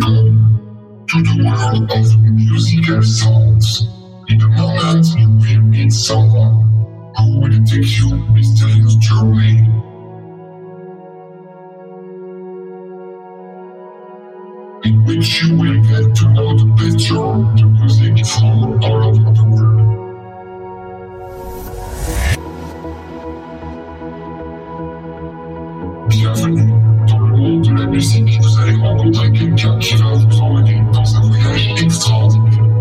to the world of music and sounds. In the moment you will meet someone who will take you mysterious journey. In which you will get to know the better the music from all over the world musique, vous allez en rencontrer une capture, vous emmène dans un voyage extraordinaire.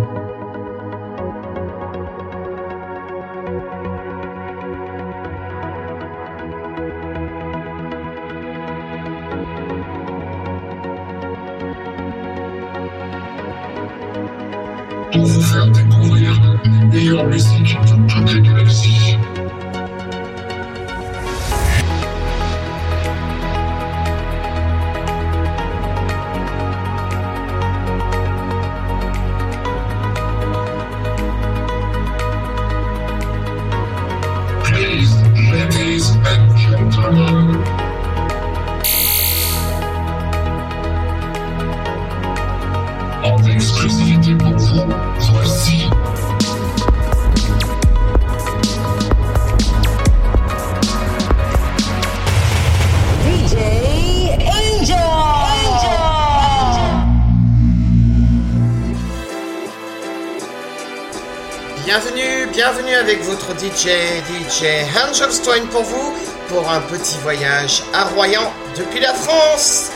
DJ, DJ Angel Stone pour vous pour un petit voyage à Royan depuis la France.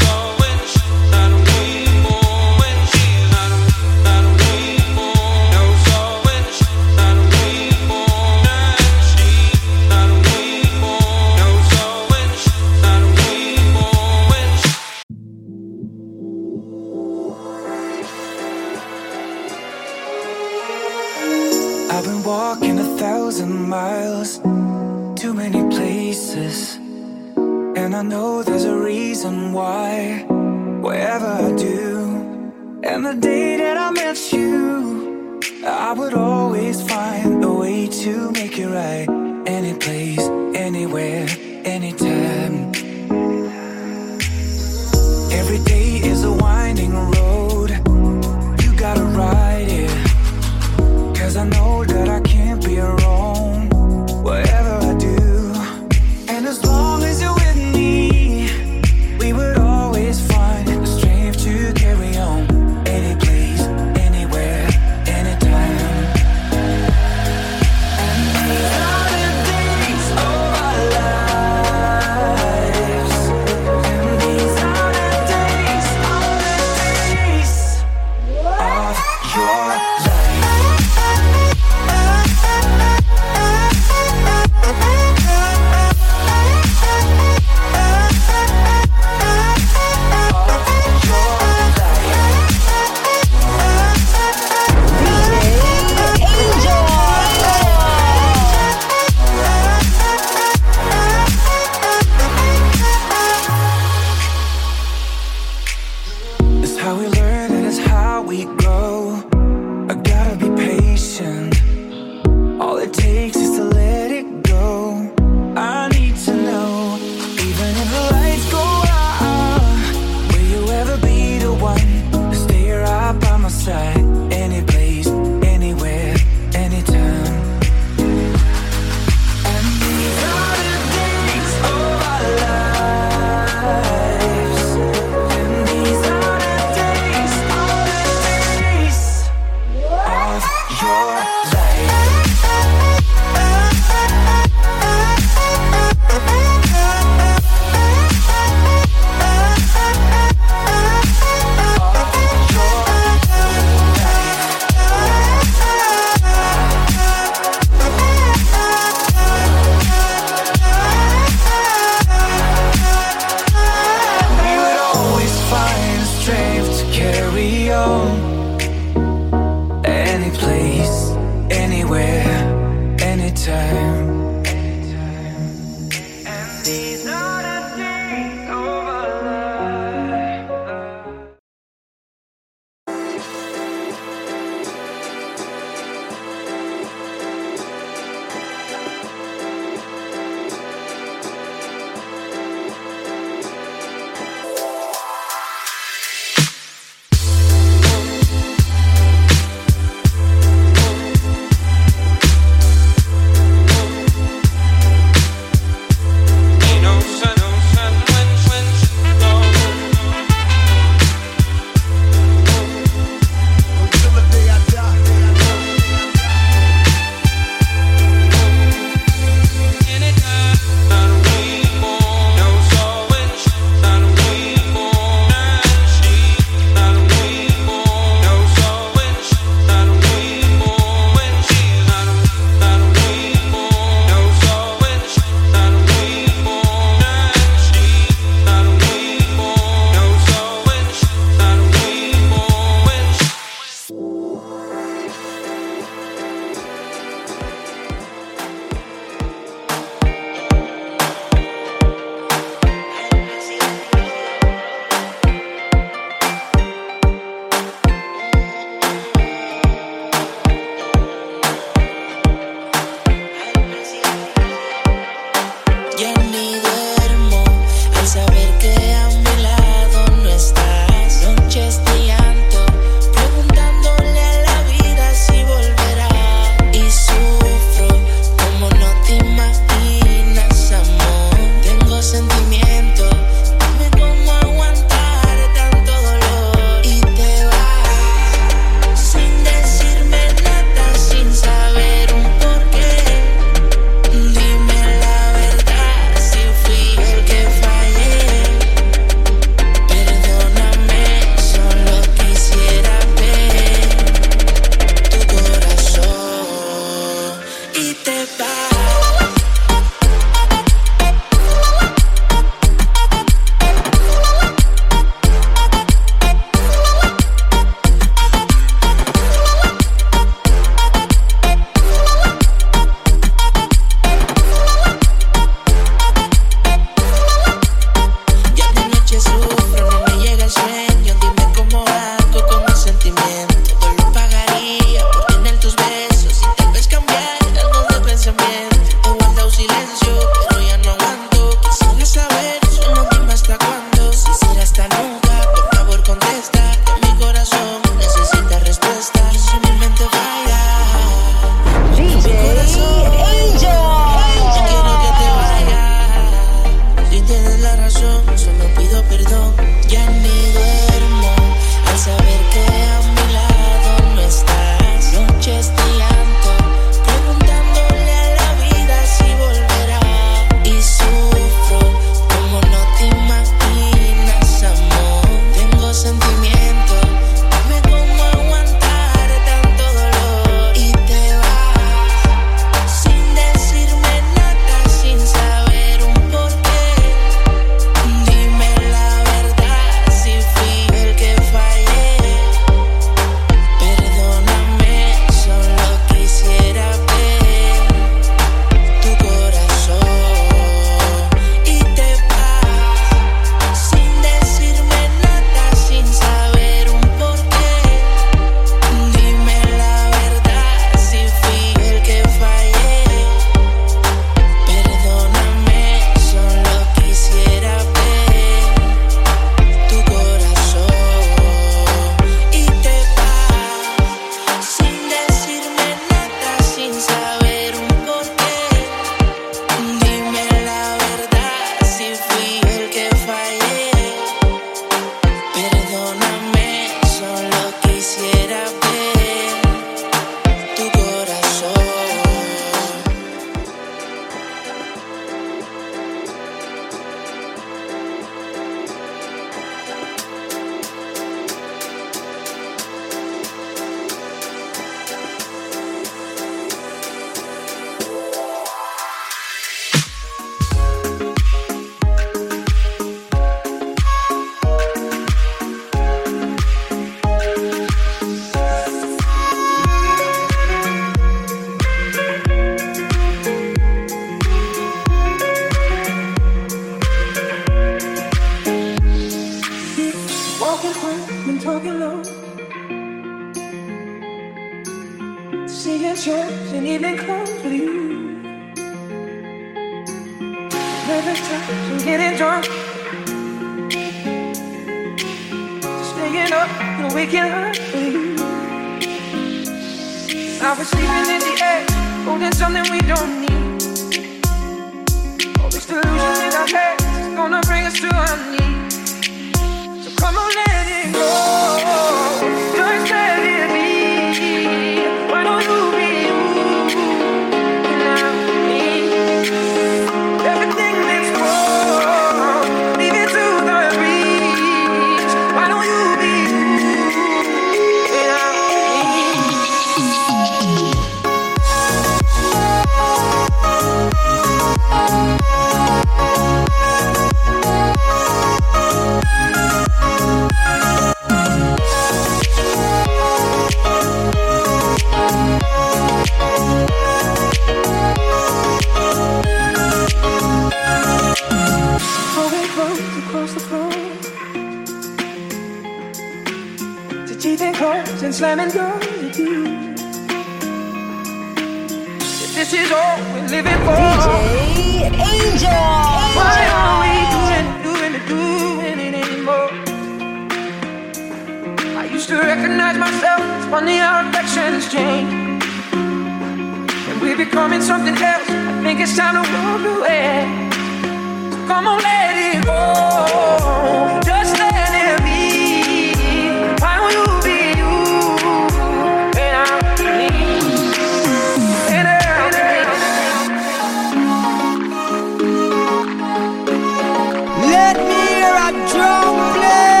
A drum play.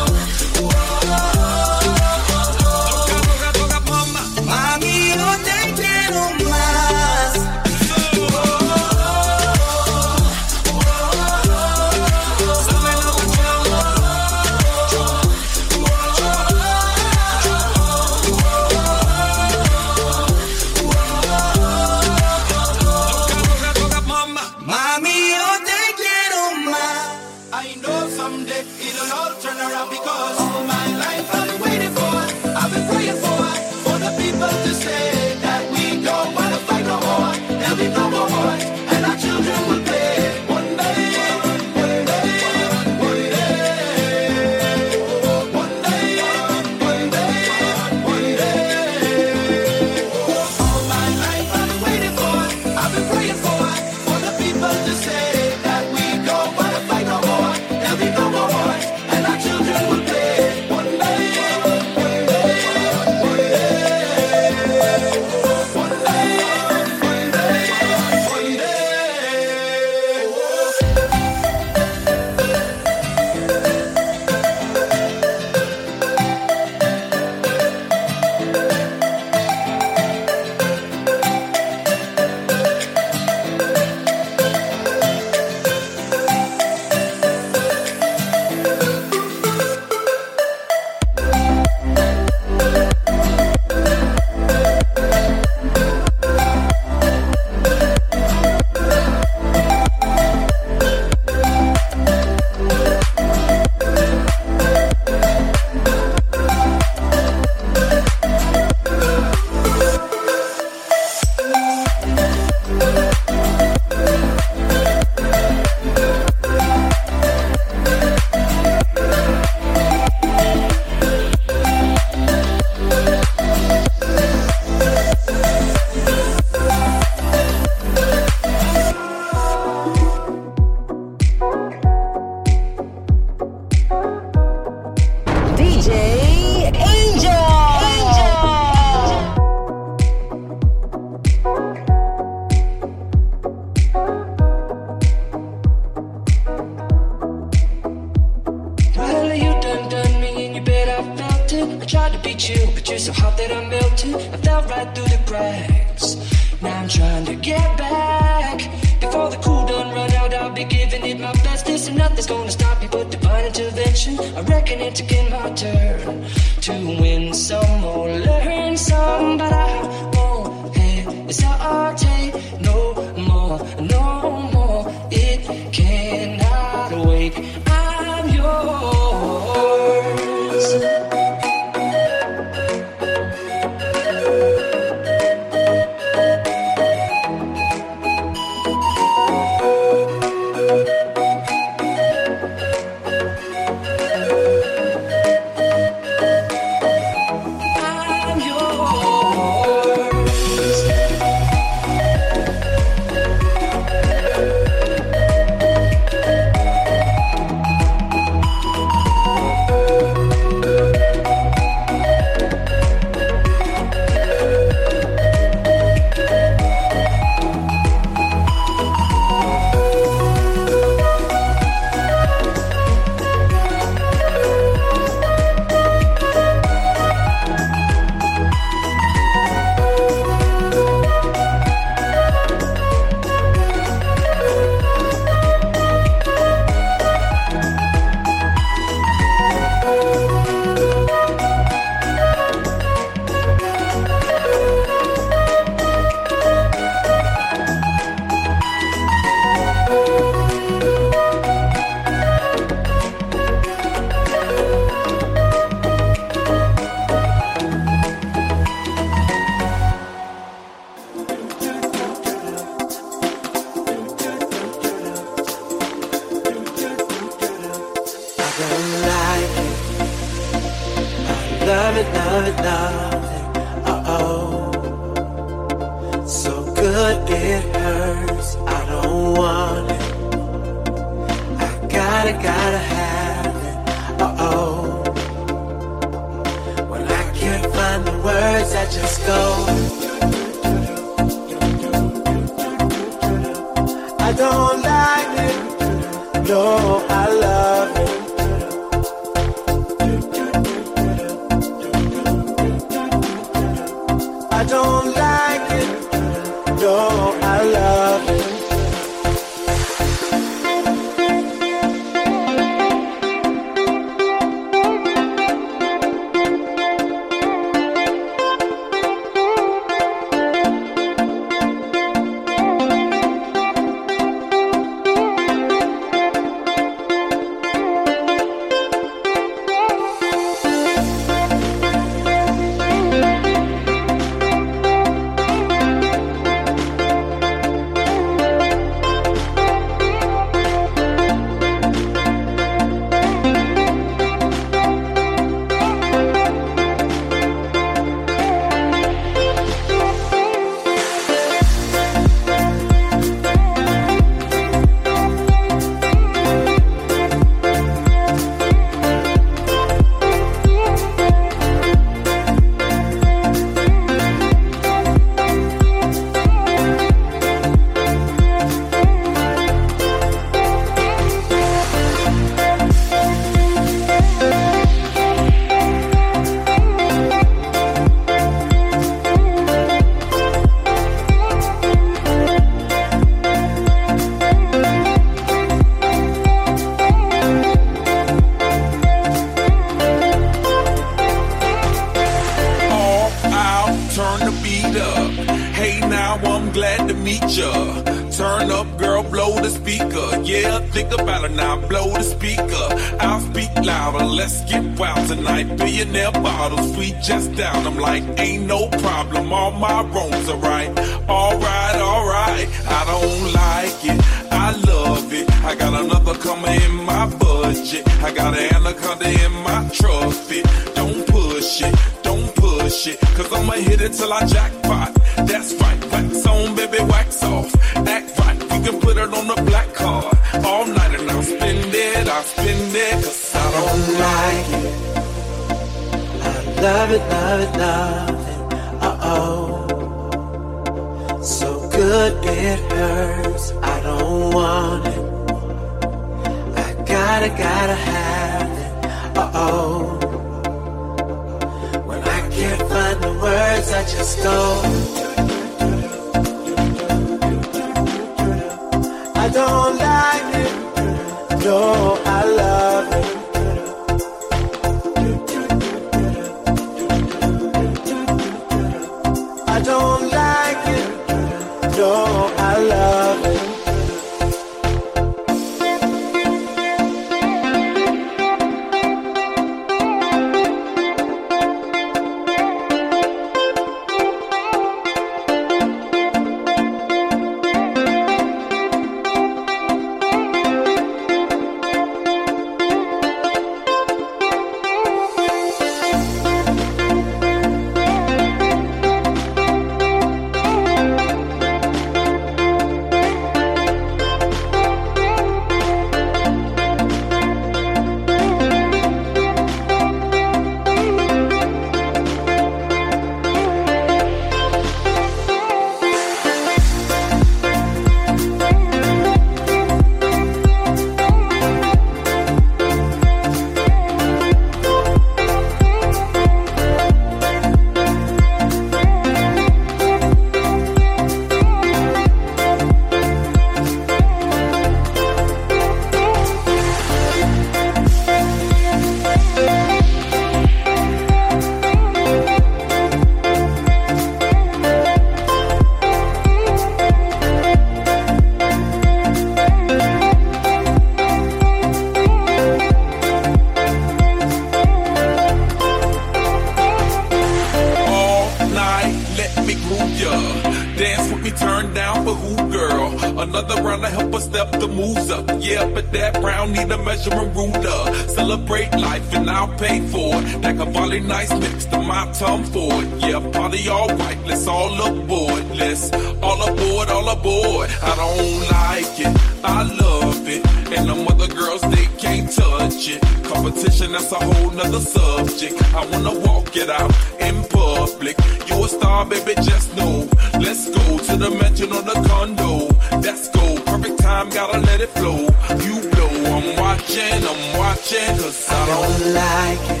For who, girl? Another round to help us step the moves up. Yeah, but that brown need a measuring ruler. Celebrate life and I'll pay for it. Like a volley nice mix to my tongue for it. Yeah, party all right, let's all aboard. Let's all aboard, all aboard. I don't like it, I love it. And them other girls, they can't touch it. Competition, that's a whole nother subject. I wanna walk it out in public. You a star, baby, just know. Let's go to the mansion or the condo. Let's go, perfect time, gotta let it flow. You blow, I'm watching, I'm watching, cause I don't don't like it.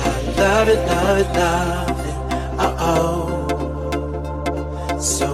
I love it, love it, love it. Uh oh. So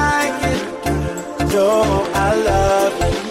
No, I love it.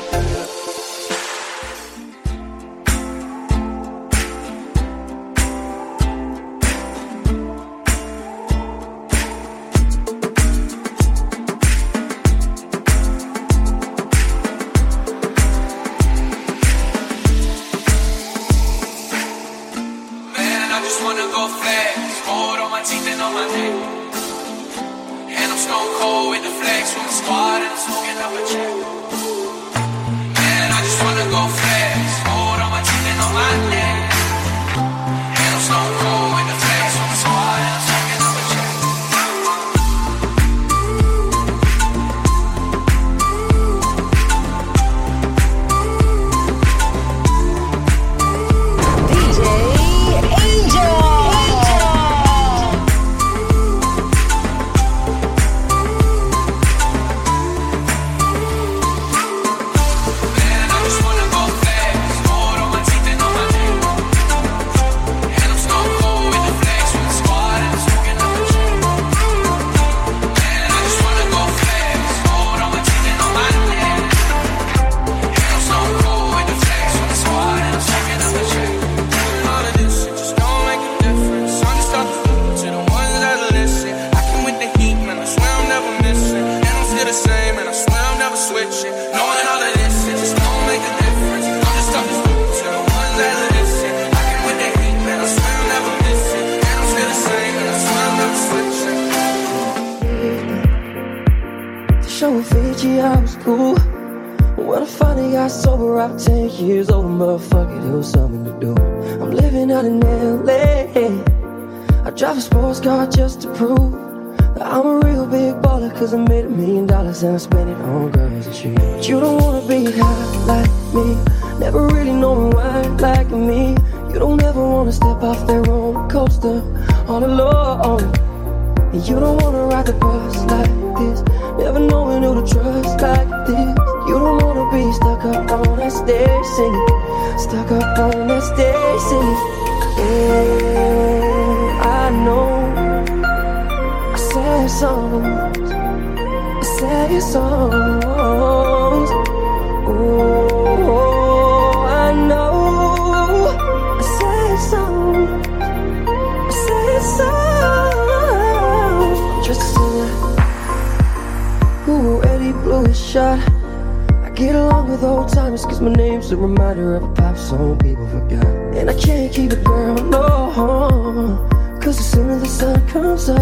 My name's a reminder of a pop song people forgot. And I can't keep it, girl, no. Cause as soon as the sun comes up,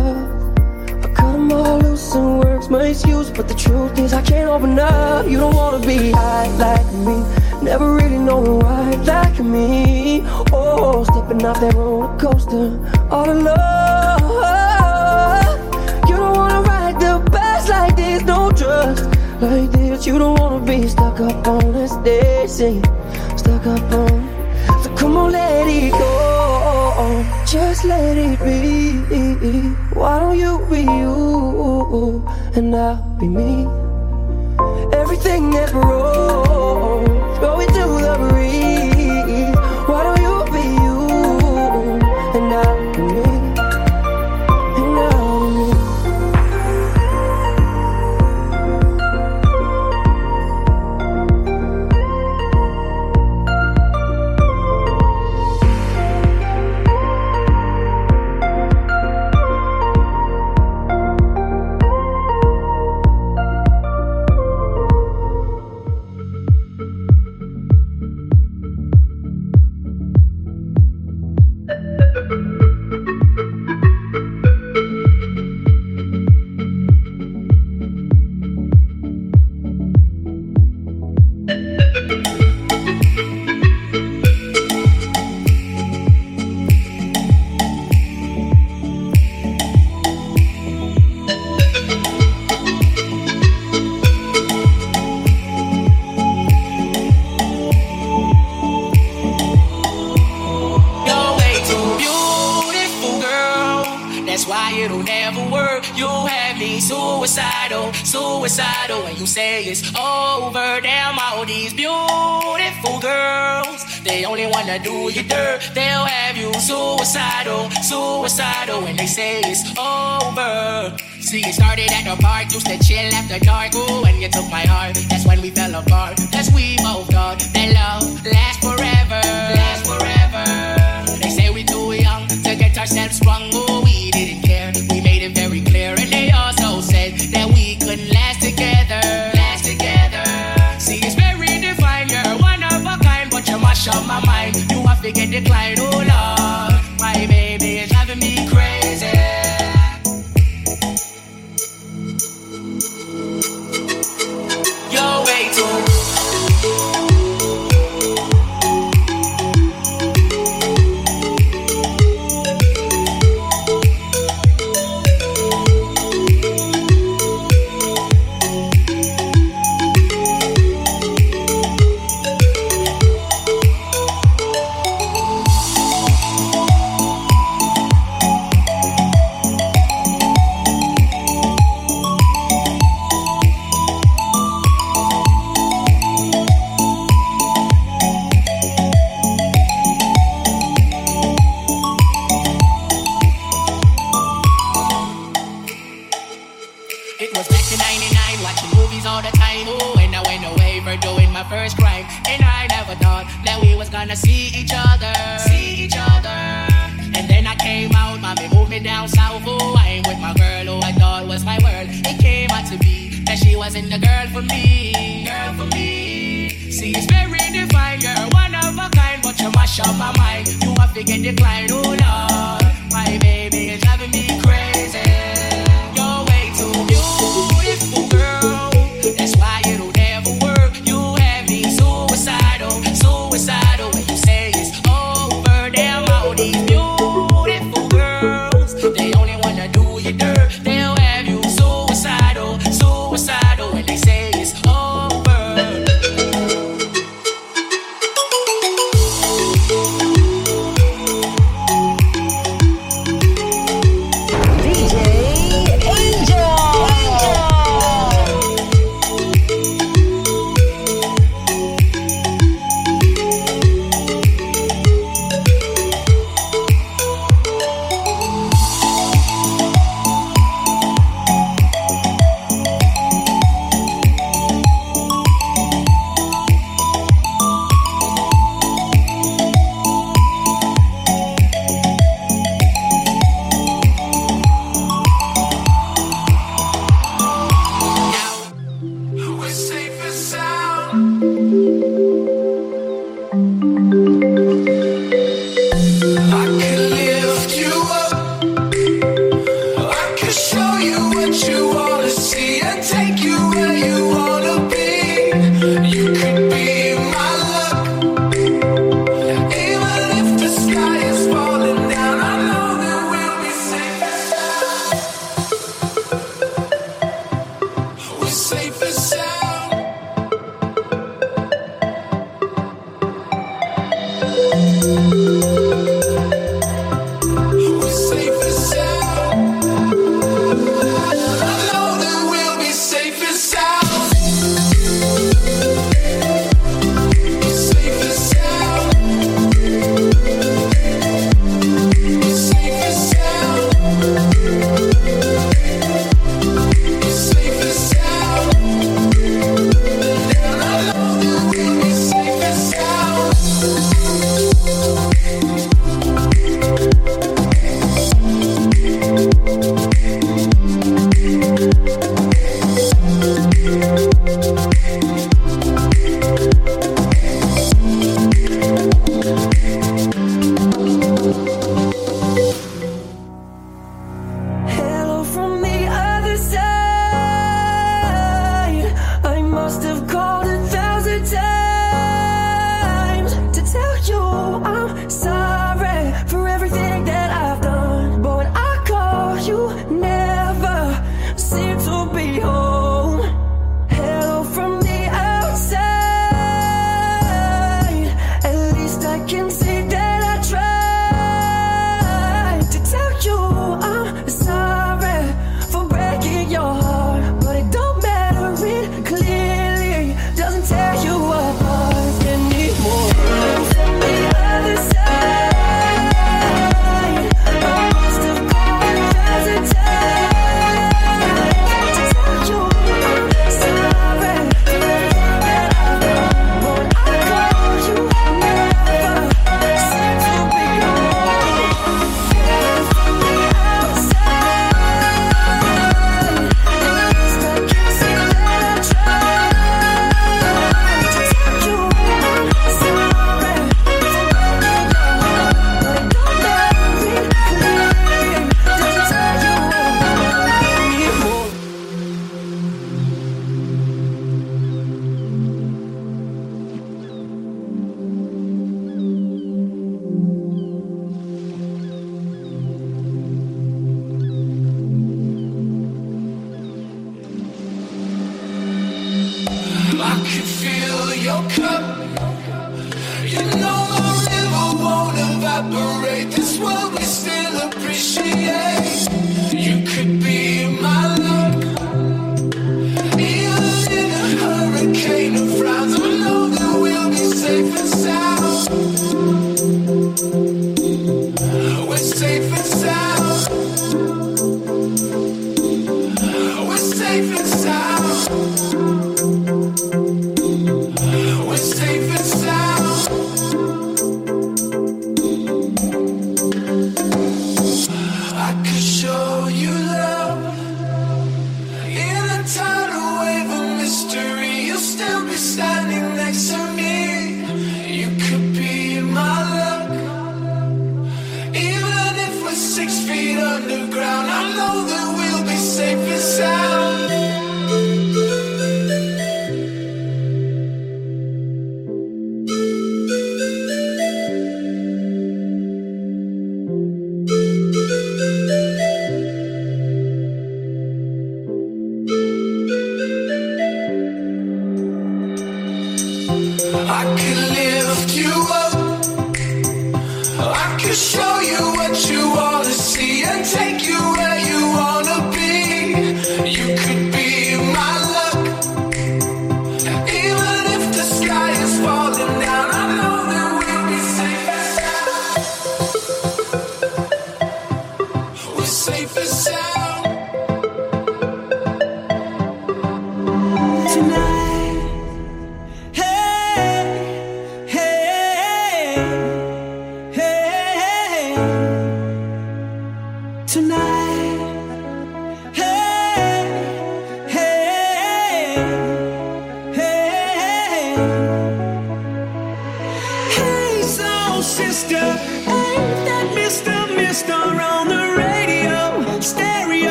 I cut them all loose and works my excuse. But the truth is, I can't open up. You don't wanna be high like me. Never really knowing why like me. Oh, stepping off that roller coaster all alone. You don't wanna ride the bus like this, no trust like this. You don't wanna be stuck up on that stage singing, stuck up on. So come on, let it go, just let it be. Why don't you be you and I'll be me? Wanna do you dirt. They'll have you suicidal, suicidal. When they say it's over. See, it started at the bar, used to chill after dark. Ooh, when you took my heart, that's when we fell apart. That's we both thought that love lasts forever, Last forever. They say we too young to get ourselves sprung. Ooh, to get declined. Oh Lord, we was gonna see each other. See each other. And then I came out, mommy moved me down south. Oh, I ain't with my girl who I thought was my world. It came out to be that she wasn't the girl for me. Girl for me. See, it's very defined, you're one of a kind, but you mash up my mind. You have to get declined, oh Lord. My baby is driving me crazy. You're way too beautiful, girl. That's why it'll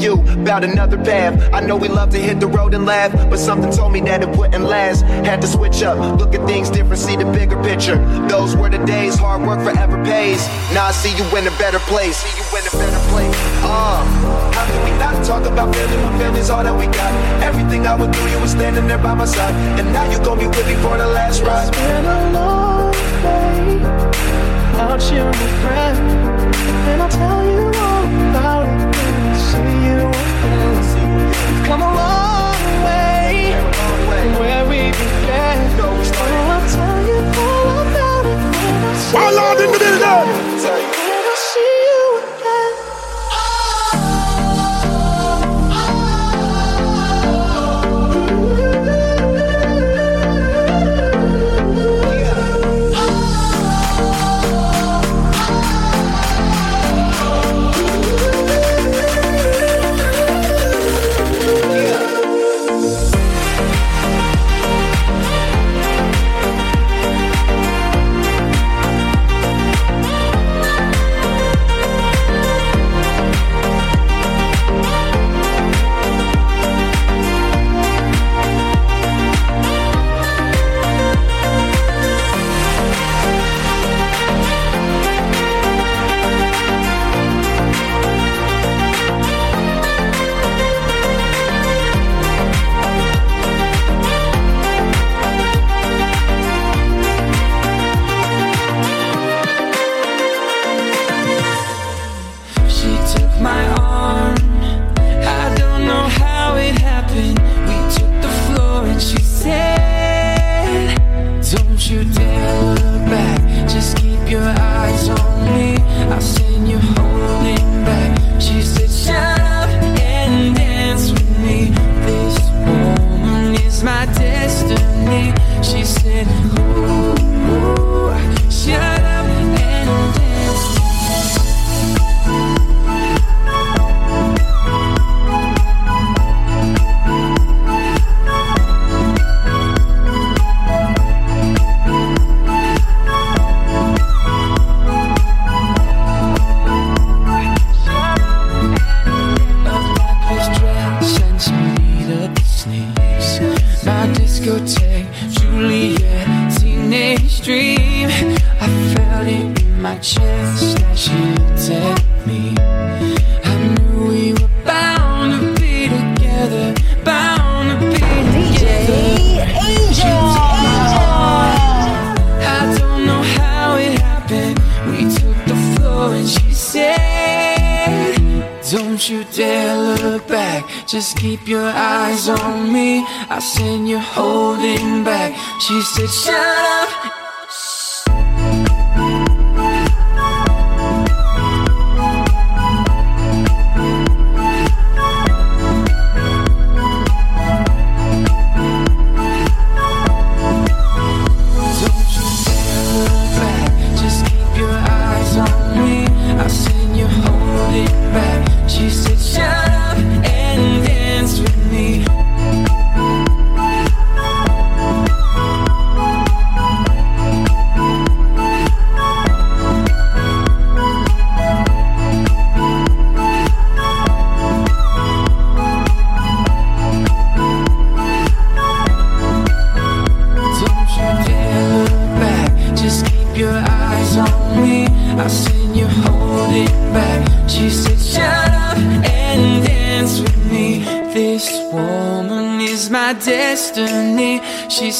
you about another path. I know we love to hit the road and laugh, but something told me that it wouldn't last. Had to switch up, look at things different, see the bigger picture. Those were the days, hard work forever pays. Now I see you in a better place. See you in a better place. Uh, how can we not talk about family when family's all that we got? Everything I would do, you were standing there by my side, and now you gon' be with me for the last ride. It's been a long way without you, my friend, and I'll tell you. come a long way from where we began. So I'll tell you all about it. I love the middle. back, just keep your eyes on me. I seen you holding back. She said, Shut up.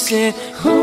से हूँ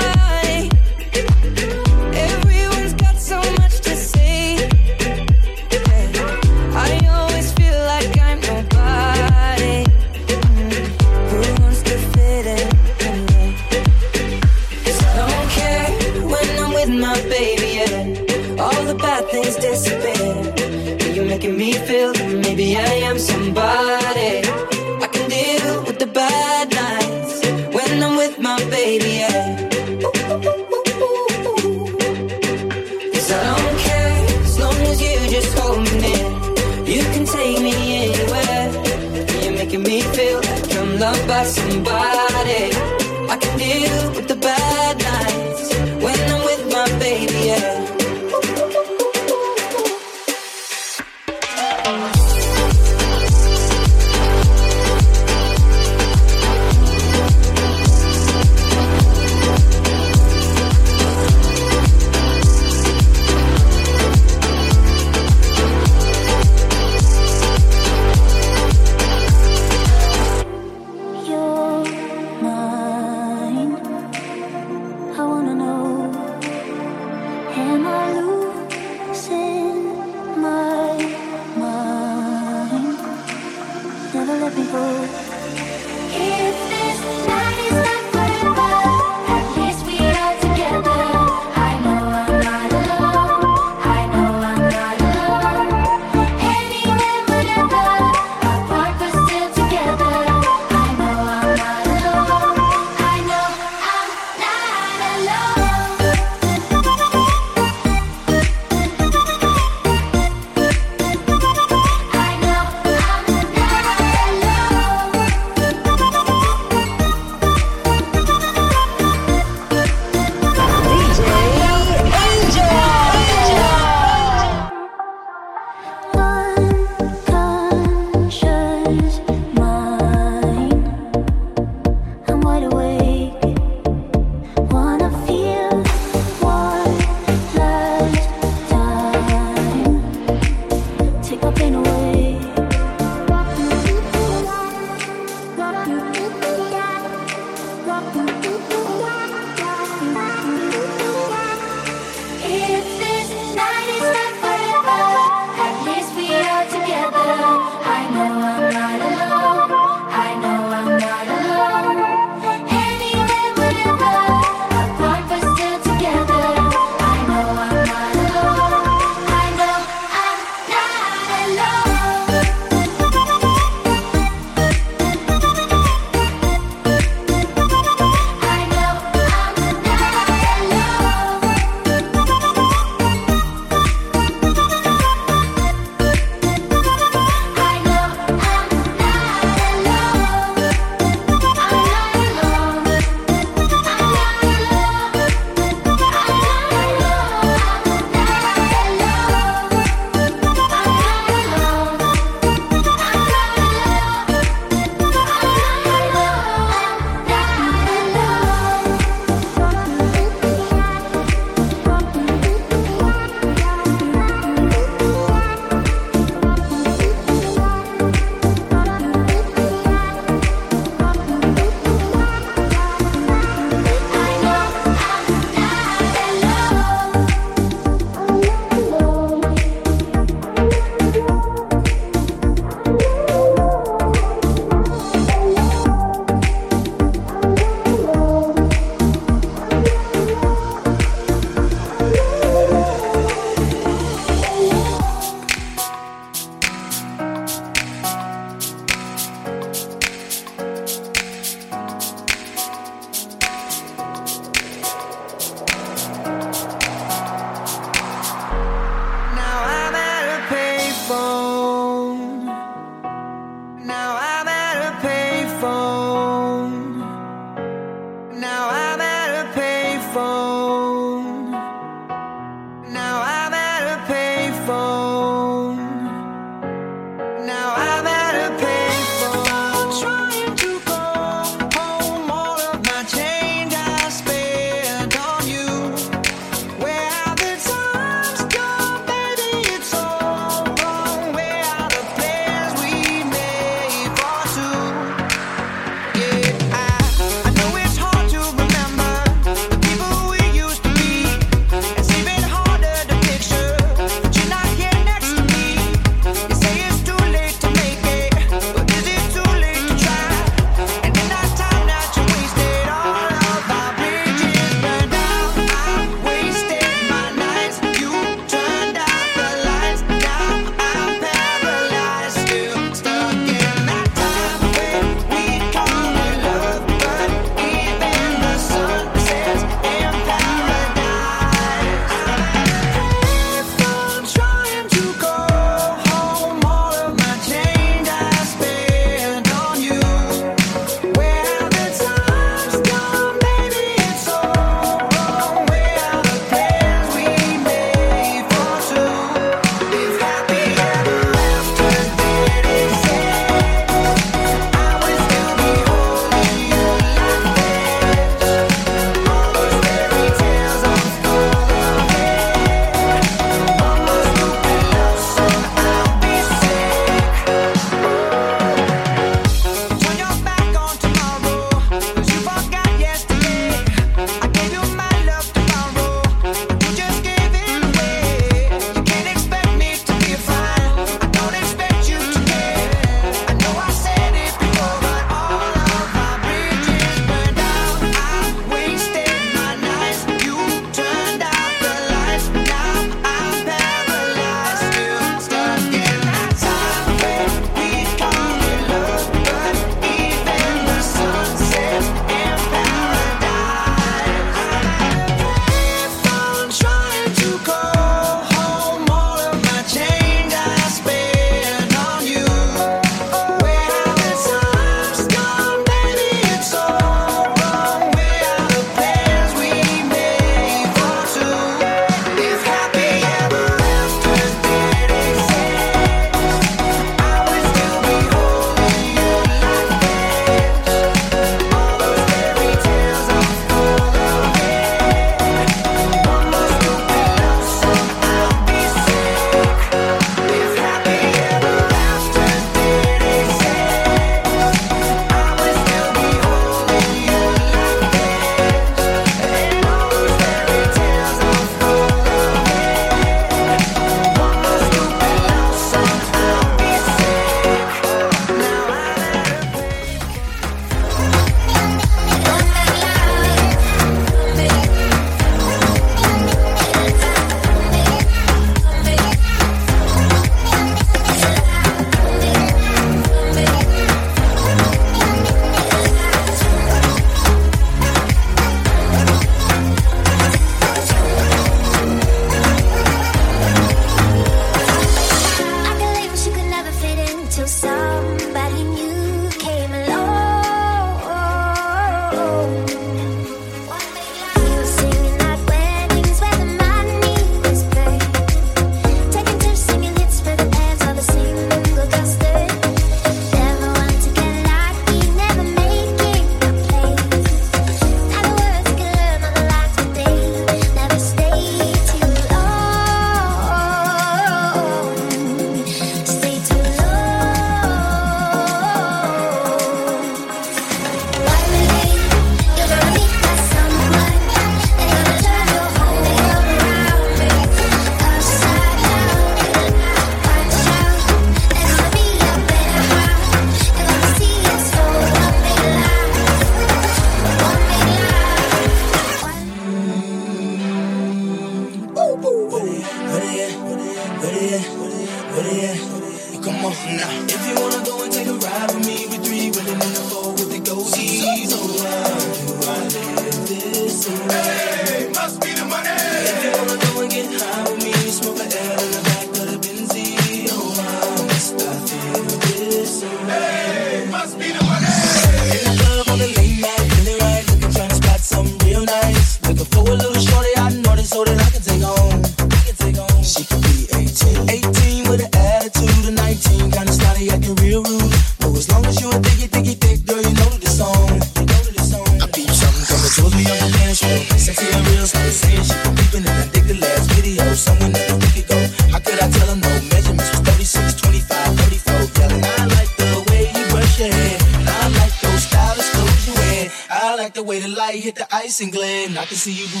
see you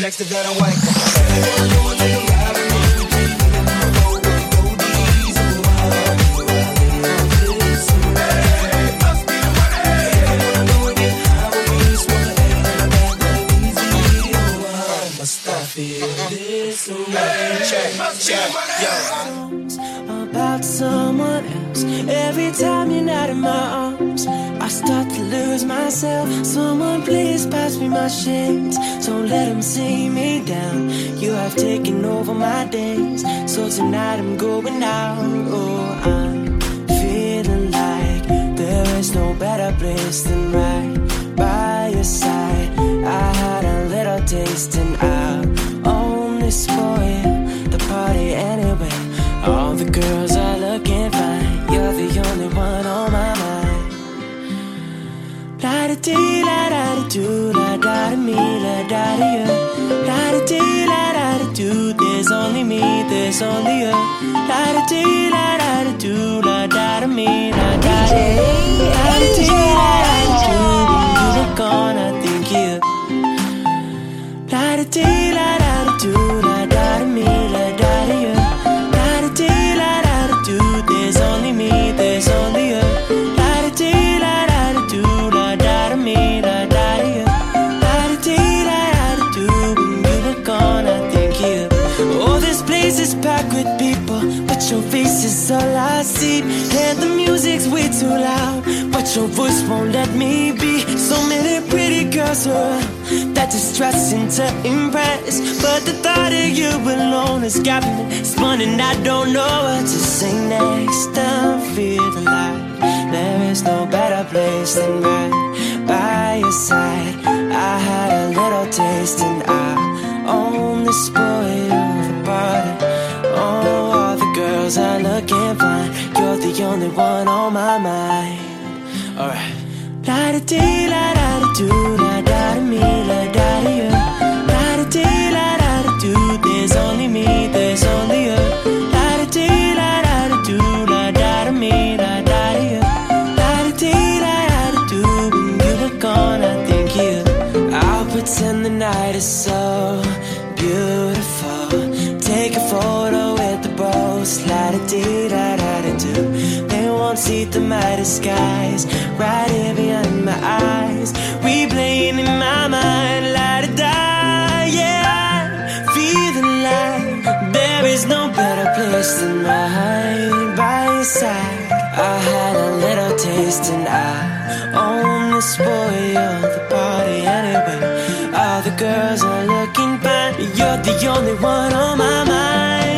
next to that, night I'm going out. to impress. But the thought of you alone is got me spun, and I don't know what to say next. I feel alive. There is no better place than right by your side. I had a little taste, and I only spoil the party. Oh, all the girls I look and find, You're the only one on my mind. Alright. La da dee, la da da da. is so beautiful. Take a photo with the bros. La da dee da da da do. They won't see the mighty skies right here behind my eyes. We playing in my mind, La da da yeah. Feeling like. There is no better place than mine by your side. I had a little taste and I own this of the party. The girls are looking back, you're the only one on my mind.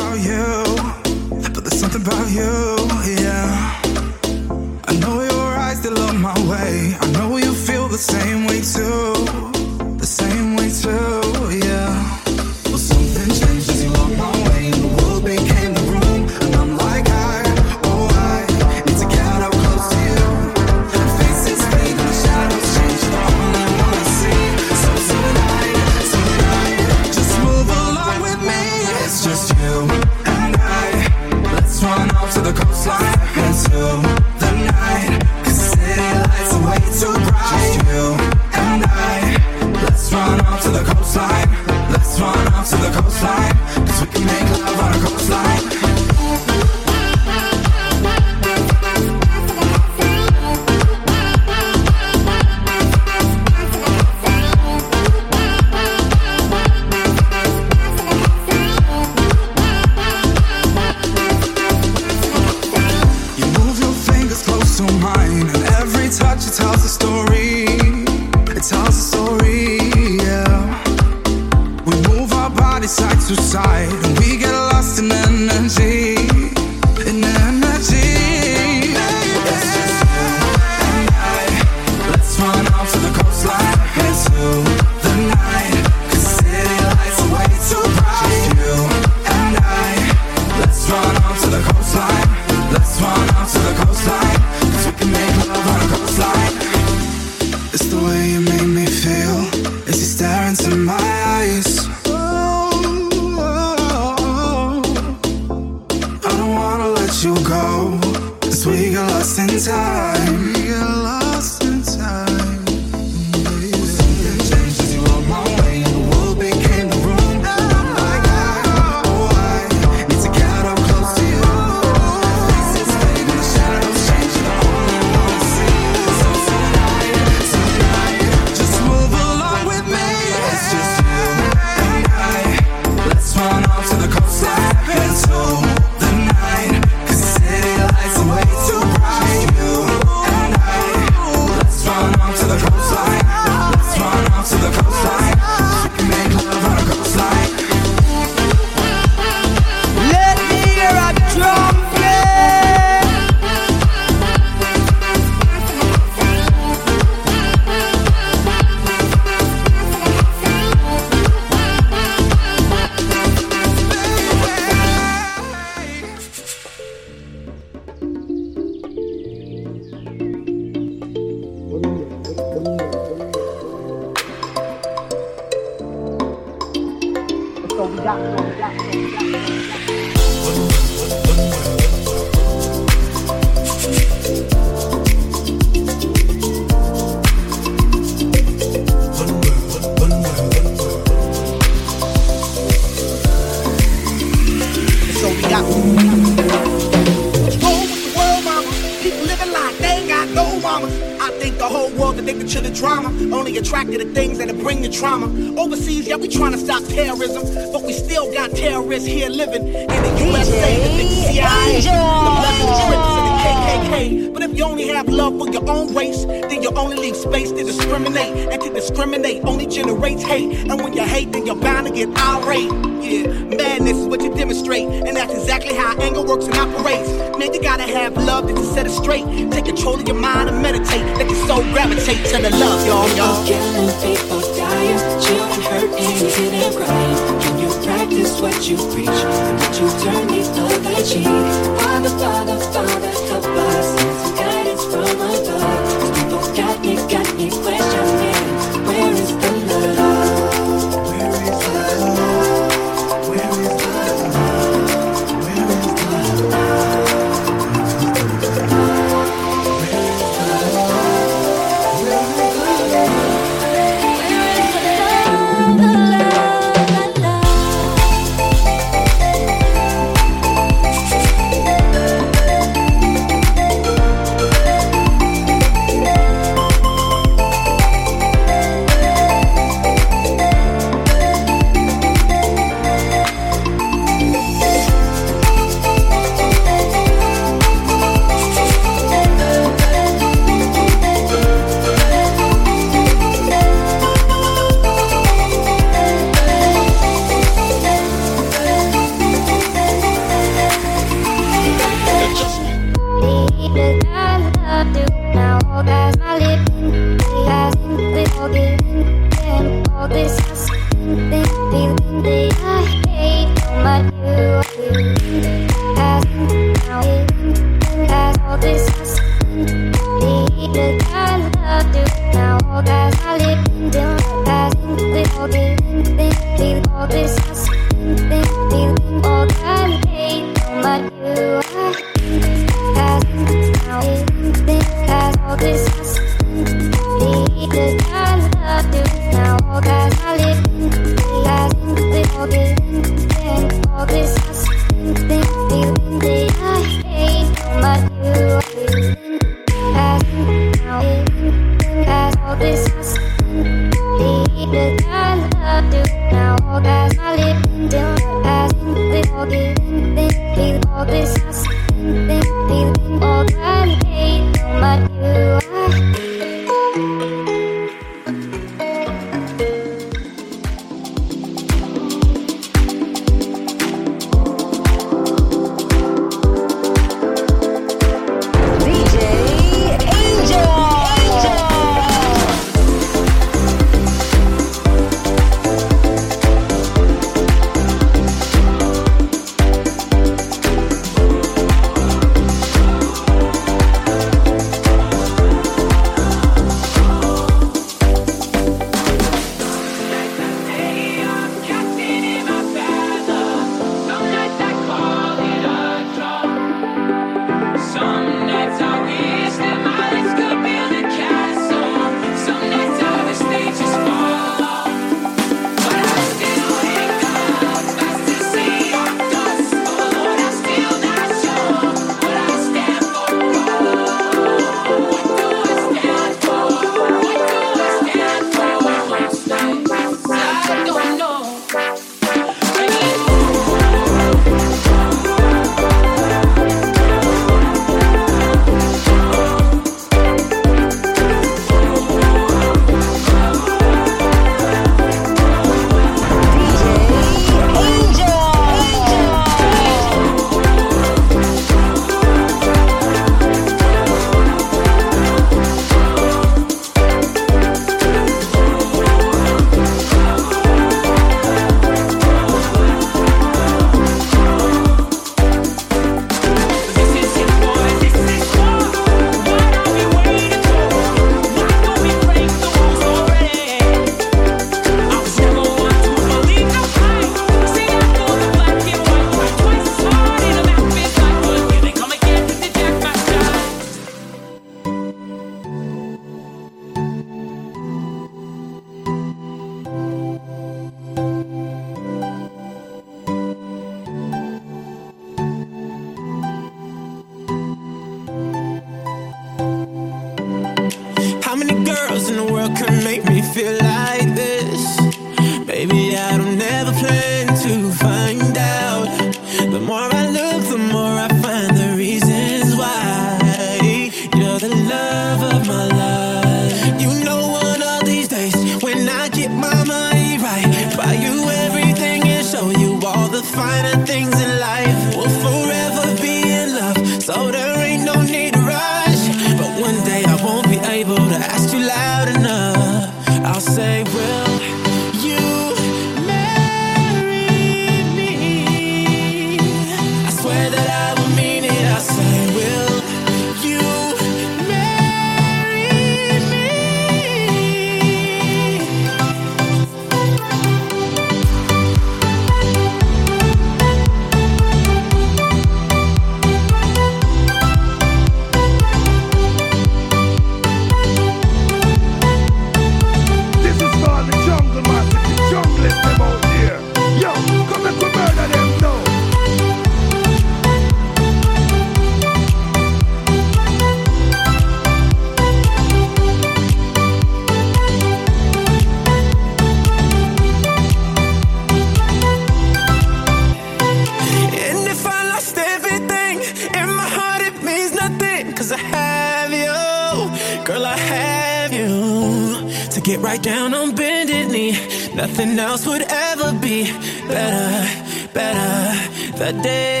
Nothing else would ever be better, better. The day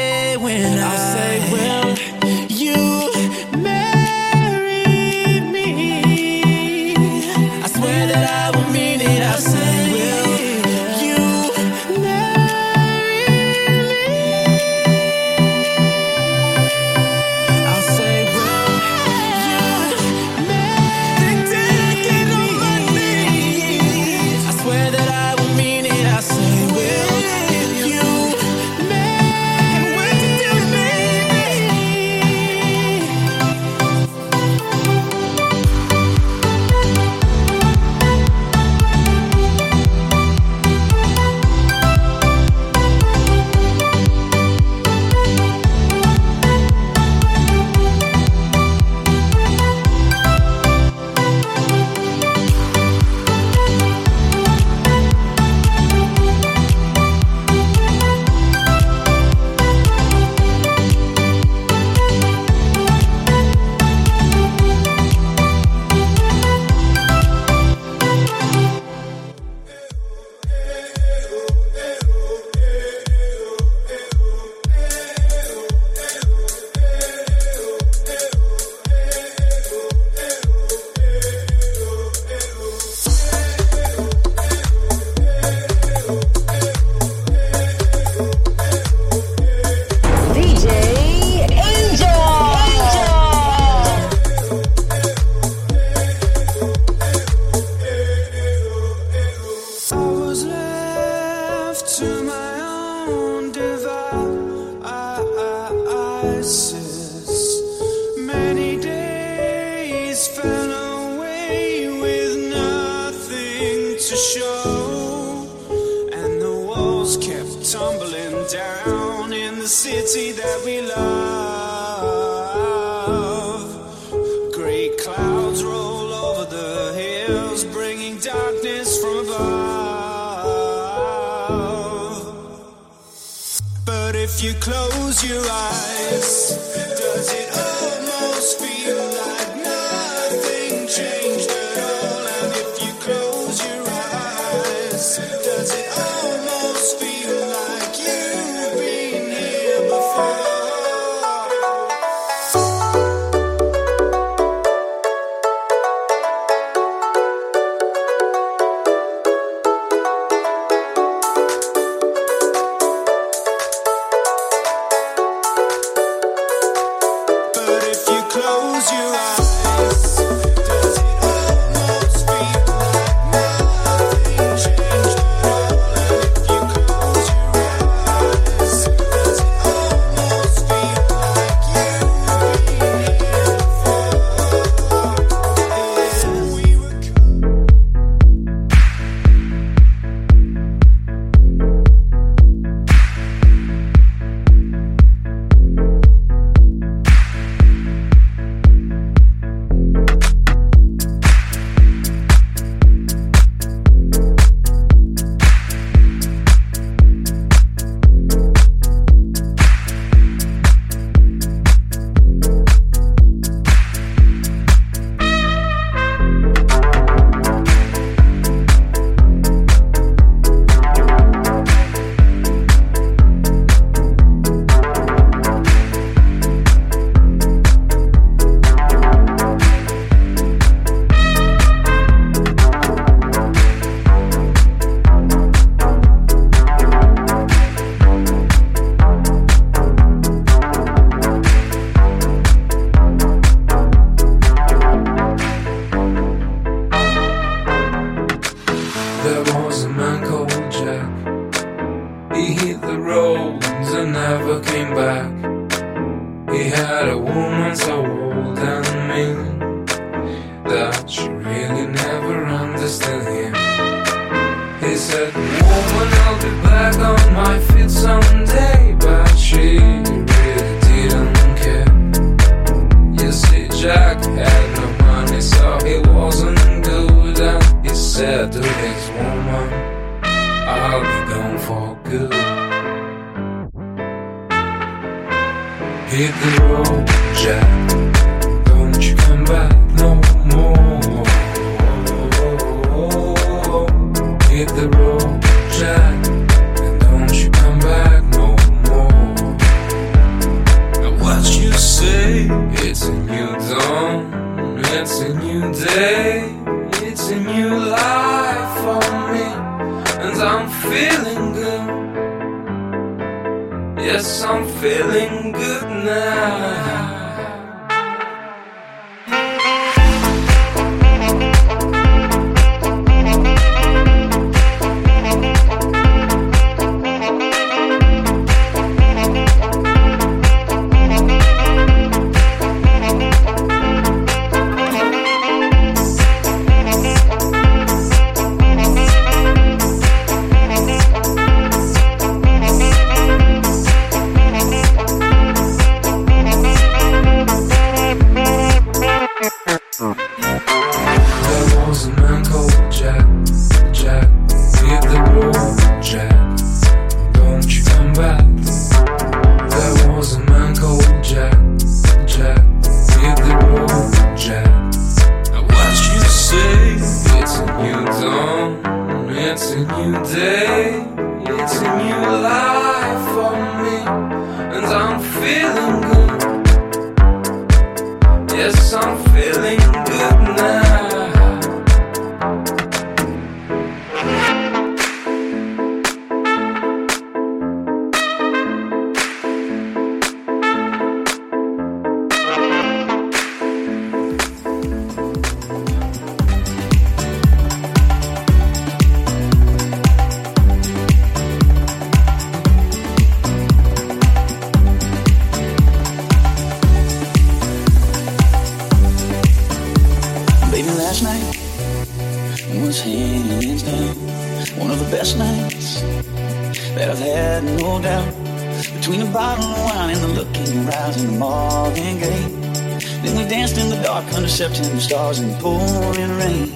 pouring rain.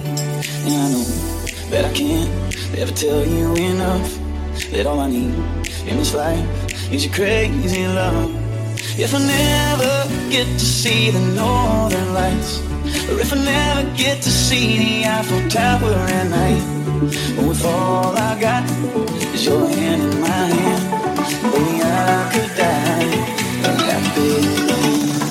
And I know that I can't ever tell you enough that all I need in this life is your crazy love. If I never get to see the northern lights, or if I never get to see the Eiffel Tower at night, but with all I got is your hand in my hand, baby, I could die happy.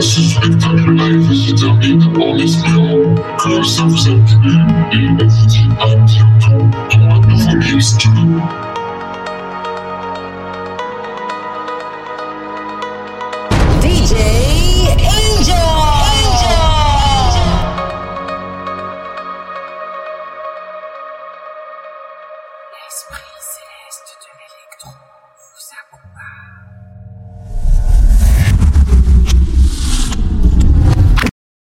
Ce spectacle live se termine en espérant que ça vous a plu et on vous dit à bientôt pour un nouveau.